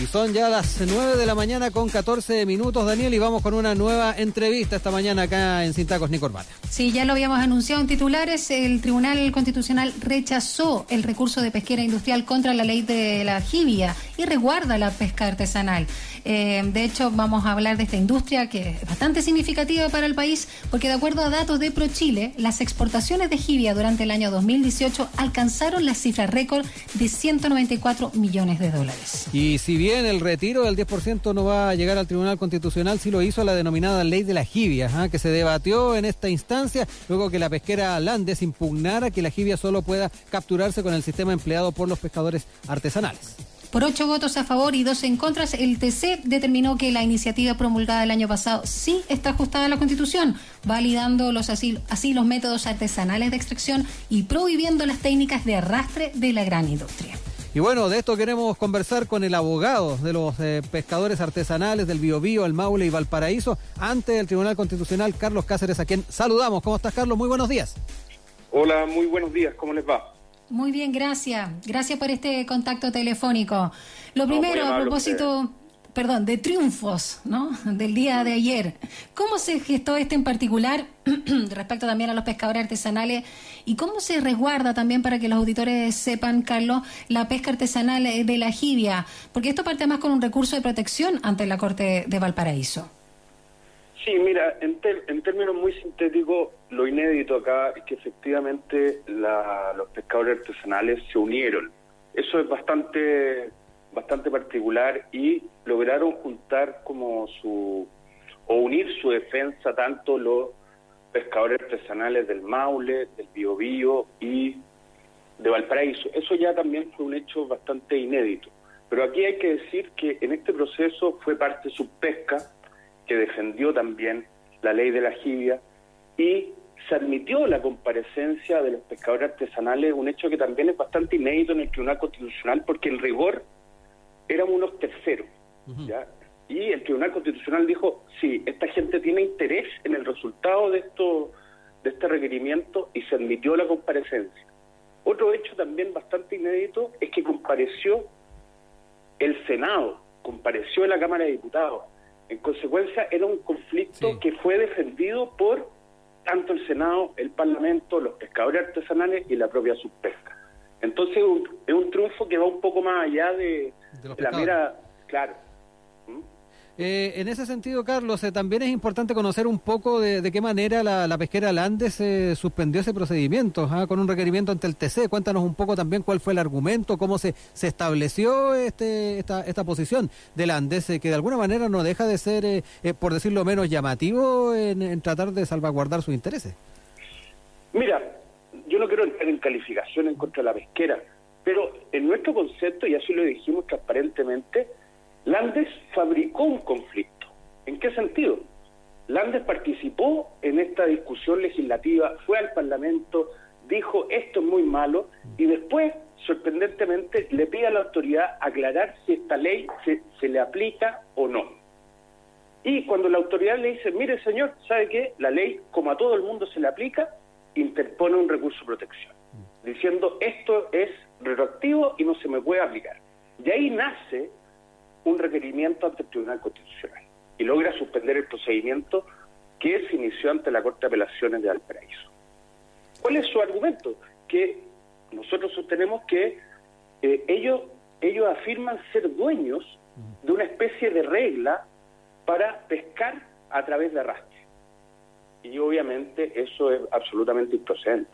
Y son ya las 9 de la mañana con 14 minutos, Daniel, y vamos con una nueva entrevista esta mañana acá en Sintacos ni Corbata. Sí, ya lo habíamos anunciado en titulares. El Tribunal Constitucional rechazó el recurso de pesquera industrial contra la ley de la jibia y resguarda la pesca artesanal. Eh, de hecho, vamos a hablar de esta industria que es bastante significativa para el país, porque de acuerdo a datos de ProChile, las exportaciones de jibia durante el año 2018 alcanzaron la cifra récord de 194 millones de dólares. Y si bien el retiro del 10% no va a llegar al Tribunal Constitucional, sí lo hizo la denominada ley de la jibia, ¿ah? que se debatió en esta instancia luego que la pesquera Landes impugnara que la jibia solo pueda capturarse con el sistema empleado por los pescadores artesanales. Por ocho votos a favor y dos en contra, el TC determinó que la iniciativa promulgada el año pasado sí está ajustada a la Constitución, validando los así los métodos artesanales de extracción y prohibiendo las técnicas de arrastre de la gran industria. Y bueno, de esto queremos conversar con el abogado de los eh, pescadores artesanales del Biobío, el Maule y Valparaíso, ante el Tribunal Constitucional, Carlos Cáceres, a quien saludamos. ¿Cómo estás, Carlos? Muy buenos días. Hola, muy buenos días. ¿Cómo les va? Muy bien, gracias. Gracias por este contacto telefónico. Lo primero, a propósito, perdón, de triunfos, ¿no? Del día de ayer. ¿Cómo se gestó este en particular respecto también a los pescadores artesanales y cómo se resguarda también para que los auditores sepan, Carlos, la pesca artesanal de la jibia? Porque esto parte más con un recurso de protección ante la Corte de Valparaíso. Sí, mira, en, en términos muy sintéticos, lo inédito acá es que efectivamente los pescadores artesanales se unieron. Eso es bastante, bastante particular y lograron juntar como su, o unir su defensa tanto los pescadores artesanales del Maule, del Biobío y de Valparaíso. Eso ya también fue un hecho bastante inédito. Pero aquí hay que decir que en este proceso fue parte su pesca que defendió también la ley de la jibia y se admitió la comparecencia de los pescadores artesanales, un hecho que también es bastante inédito en el Tribunal Constitucional, porque en rigor éramos unos terceros. ¿ya? Y el Tribunal Constitucional dijo, sí, esta gente tiene interés en el resultado de, esto, de este requerimiento y se admitió la comparecencia. Otro hecho también bastante inédito es que compareció el Senado, compareció en la Cámara de Diputados en consecuencia, era un conflicto que fue defendido por tanto el Senado, el Parlamento, los pescadores artesanales y la propia subpesca. Entonces es un triunfo que va un poco más allá de, la mera... Claro, eh, en ese sentido, Carlos, eh, también es importante conocer un poco de, qué manera la, pesquera Landes eh, suspendió ese procedimiento ¿ah? con un requerimiento ante el TC. Cuéntanos un poco también cuál fue el argumento, cómo se, se estableció este, esta, esta posición de Landes, que de alguna manera no deja de ser, por decirlo menos, llamativo en, tratar de salvaguardar sus intereses. Mira, yo no quiero entrar en calificación en contra de la pesquera, pero en nuestro concepto, y así lo dijimos transparentemente, Landes fabricó un conflicto. ¿En qué sentido? Landes participó en esta discusión legislativa, fue al Parlamento, dijo esto es muy malo y después, sorprendentemente, le pide a la autoridad aclarar si esta ley se, se le aplica o no. Y cuando la autoridad le dice, mire señor, ¿sabe qué? La ley, como a todo el mundo se le aplica, interpone un recurso de protección, diciendo esto es retroactivo y no se me puede aplicar. Y ahí nace un requerimiento ante el Tribunal Constitucional y logra suspender el procedimiento que se inició ante la Corte de Apelaciones de Valparaíso. ¿Cuál es su argumento? Que nosotros sostenemos que eh, ellos, ellos afirman ser dueños de una especie de regla para pescar a través de arrastre. Y obviamente eso es absolutamente improcedente.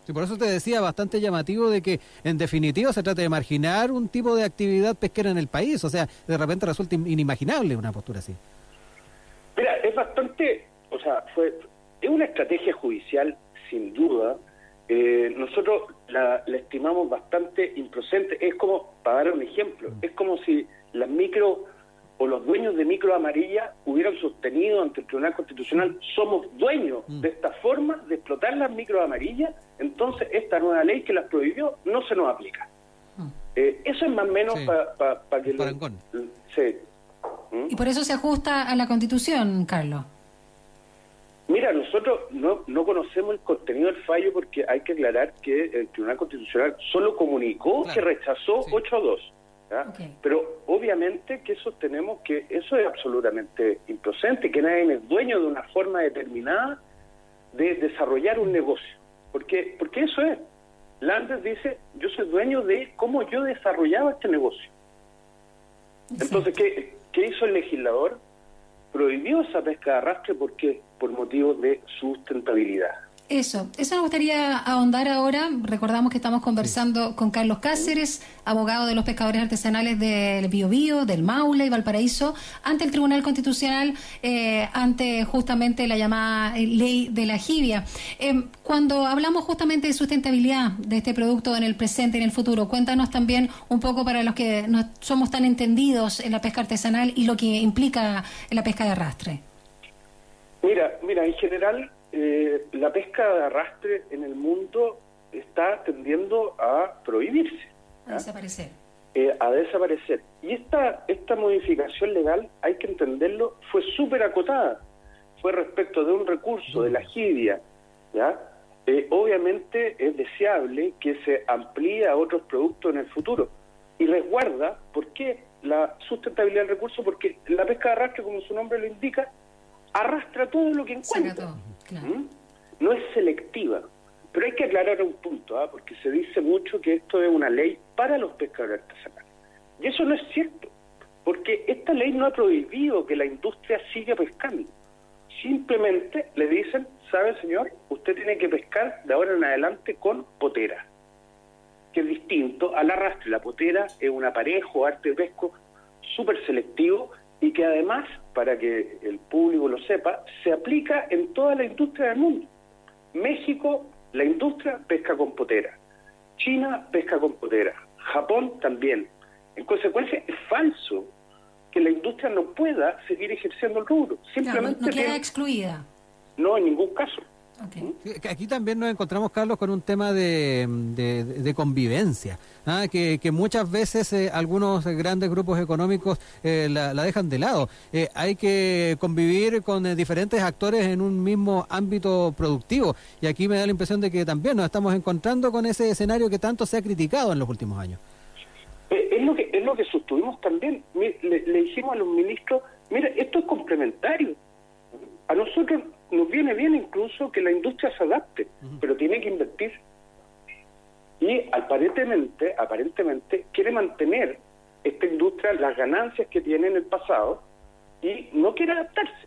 Sí, por eso te decía, bastante llamativo de que en definitiva se trata de marginar un tipo de actividad pesquera en el país. O sea, de repente resulta inimaginable una postura así. Mira, es bastante, o sea, fue es una estrategia judicial sin duda. Eh, nosotros la, estimamos bastante improcedente. Es como, para dar un ejemplo, mm. es como si las micro o los dueños de micro amarilla hubieran sostenido ante el Tribunal Constitucional somos dueños mm. de esta forma de explotar las micro amarillas, entonces esta nueva ley que las prohibió no se nos aplica. Mm. Eh, eso es más o menos para que... sí. ¿Mm? Y por eso se ajusta a la Constitución, Carlos. Mira, nosotros no, no conocemos el contenido del fallo porque hay que aclarar que el Tribunal Constitucional solo comunicó que rechazó 8 a 2 Pero obviamente que sostenemos que eso es absolutamente improcedente, que nadie es dueño de una forma determinada de desarrollar un negocio. Porque, porque eso es. Landes dice, yo soy dueño de cómo yo desarrollaba este negocio. Entonces, ¿qué, ¿qué hizo el legislador? Prohibió esa pesca de arrastre porque por motivos de sustentabilidad. Eso, eso nos gustaría ahondar ahora. Recordamos que estamos conversando con Carlos Cáceres, abogado de los pescadores artesanales del Biobío, del Maule y Valparaíso, ante el Tribunal Constitucional, eh, ante justamente la llamada eh, ley de la jibia. Eh, cuando hablamos justamente de sustentabilidad de este producto en el presente y en el futuro, cuéntanos también un poco para los que no somos tan entendidos en la pesca artesanal y lo que implica la pesca de arrastre. Mira, mira, en general eh, la pesca de arrastre en el mundo está tendiendo a prohibirse. A desaparecer. Eh, a desaparecer. Y esta, esta modificación legal, hay que entenderlo, fue súper acotada. Fue respecto de un recurso de la. ¿ya? Eh, obviamente es deseable que se amplíe a otros productos en el futuro. Y resguarda, ¿por qué? La sustentabilidad del recurso, porque la pesca de arrastre, como su nombre lo indica, arrastra todo lo que encuentra. ¿Mm? No es selectiva. Pero hay que aclarar un punto, ¿ah? porque se dice mucho que esto es una ley para los pescadores artesanales. Y eso no es cierto, porque esta ley no ha prohibido que la industria siga pescando. Simplemente le dicen, ¿sabe señor? Usted tiene que pescar de ahora en adelante con potera, que es distinto al arrastre. La potera es un aparejo, arte de pesco súper selectivo y que además, para que el público lo sepa, se aplica en toda la industria del mundo. México, la industria pesca con potera. China pesca con potera. Japón también. En consecuencia, es falso que la industria no pueda seguir ejerciendo el rubro. Simplemente no queda excluida. No, en ningún caso. Aquí también nos encontramos, Carlos, con un tema de, de, convivencia, ¿ah? que, que, muchas veces eh, algunos grandes grupos económicos eh, la, dejan de lado. Eh, hay que convivir con diferentes actores en un mismo ámbito productivo y aquí me da la impresión de que también nos estamos encontrando con ese escenario que tanto se ha criticado en los últimos años. Es lo que, es lo que sostuvimos también. Le, le dijimos a los ministros, mira, esto es complementario. A nosotros nos viene bien incluso que la industria se adapte, pero tiene que invertir. Y aparentemente, aparentemente quiere mantener esta industria las ganancias que tiene en el pasado y no quiere adaptarse.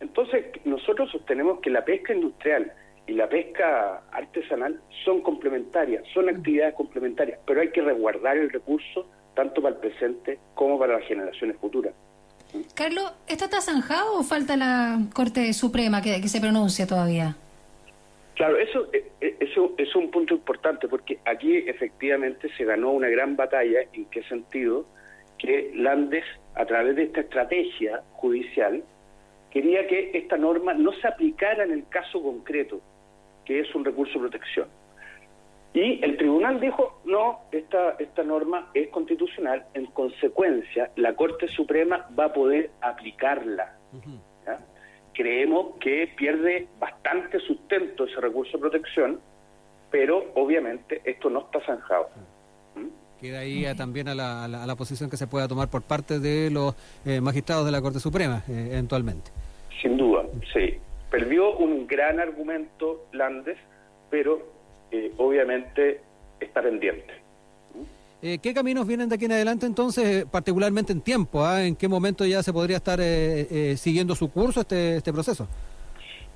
Entonces, nosotros sostenemos que la pesca industrial y la pesca artesanal son complementarias, son actividades complementarias, pero hay que resguardar el recurso tanto para el presente como para las generaciones futuras. Carlos, ¿esto está zanjado o falta la Corte Suprema que, se pronuncia todavía? Claro, eso, eh, eh, eso, es un punto importante porque aquí efectivamente se ganó una gran batalla. ¿En qué sentido? Que Landes, a través de esta estrategia judicial, quería que esta norma no se aplicara en el caso concreto, que es un recurso de protección. Y el tribunal dijo, no, esta, esta norma es constitucional, en consecuencia, la Corte Suprema va a poder aplicarla. Creemos que pierde bastante sustento ese recurso de protección, pero obviamente esto no está zanjado. ¿Mm? Queda ahí también a la, a, la, posición que se pueda tomar por parte de los eh, magistrados de la Corte Suprema, eh, eventualmente. Sin duda, sí. Perdió un gran argumento Landes, pero eh, obviamente está pendiente. Eh, ¿Qué caminos vienen de aquí en adelante entonces, eh, particularmente en tiempo? Ah? ¿En qué momento ya se podría estar siguiendo su curso este, este proceso?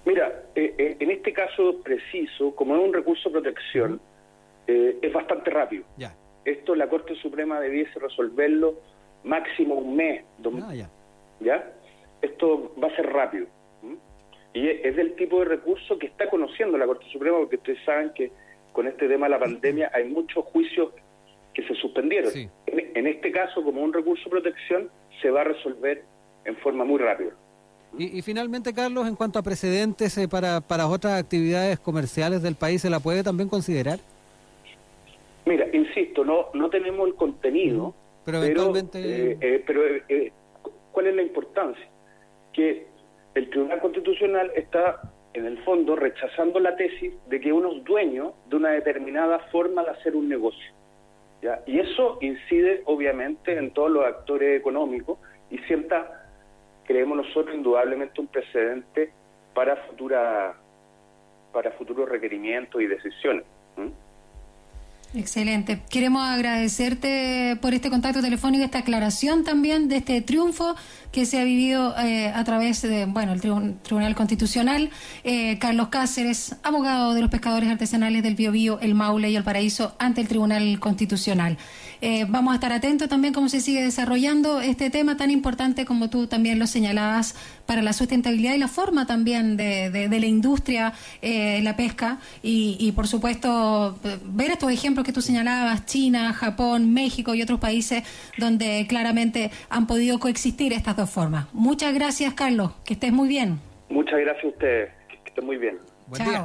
Mira, en este caso preciso, como es un recurso de protección, es bastante rápido. Ya. Esto la Corte Suprema debiese resolverlo máximo un mes. Ah, ya. ¿Ya? Esto va a ser rápido. Y es del tipo de recurso que está conociendo la Corte Suprema, porque ustedes saben que con este tema de la pandemia hay muchos juicios que se suspendieron. En, este caso, como un recurso de protección, se va a resolver en forma muy rápida. Y, finalmente, Carlos, en cuanto a precedentes eh, para, para otras actividades comerciales del país, ¿se la puede también considerar? Mira, insisto, no no tenemos el contenido, pero, eventualmente... Eh, eh, pero ¿cuál es la importancia? Que el Tribunal Constitucional está, en el fondo, rechazando la tesis de que uno es dueño de una determinada forma de hacer un negocio. ¿ya? Y eso incide obviamente en todos los actores económicos y sienta, creemos nosotros, indudablemente un precedente para futura para futuros requerimientos y decisiones. Excelente. Queremos agradecerte por este contacto telefónico, esta aclaración también de este triunfo que se ha vivido eh, a través de, bueno, el Tribunal Constitucional. Eh, Carlos Cáceres, abogado de los pescadores artesanales del Biobío, el Maule y el Paraíso ante el Tribunal Constitucional. Eh, vamos a estar atentos también cómo se sigue desarrollando este tema tan importante como tú también lo señalabas para la sustentabilidad y la forma también de, de, la industria, la pesca y, y, por supuesto, ver estos ejemplos que tú señalabas, China, Japón, México y otros países donde claramente han podido coexistir estas dos formas. Muchas gracias, Carlos. Que estés muy bien. Muchas gracias a ustedes. Que estén muy bien. Buen Chao.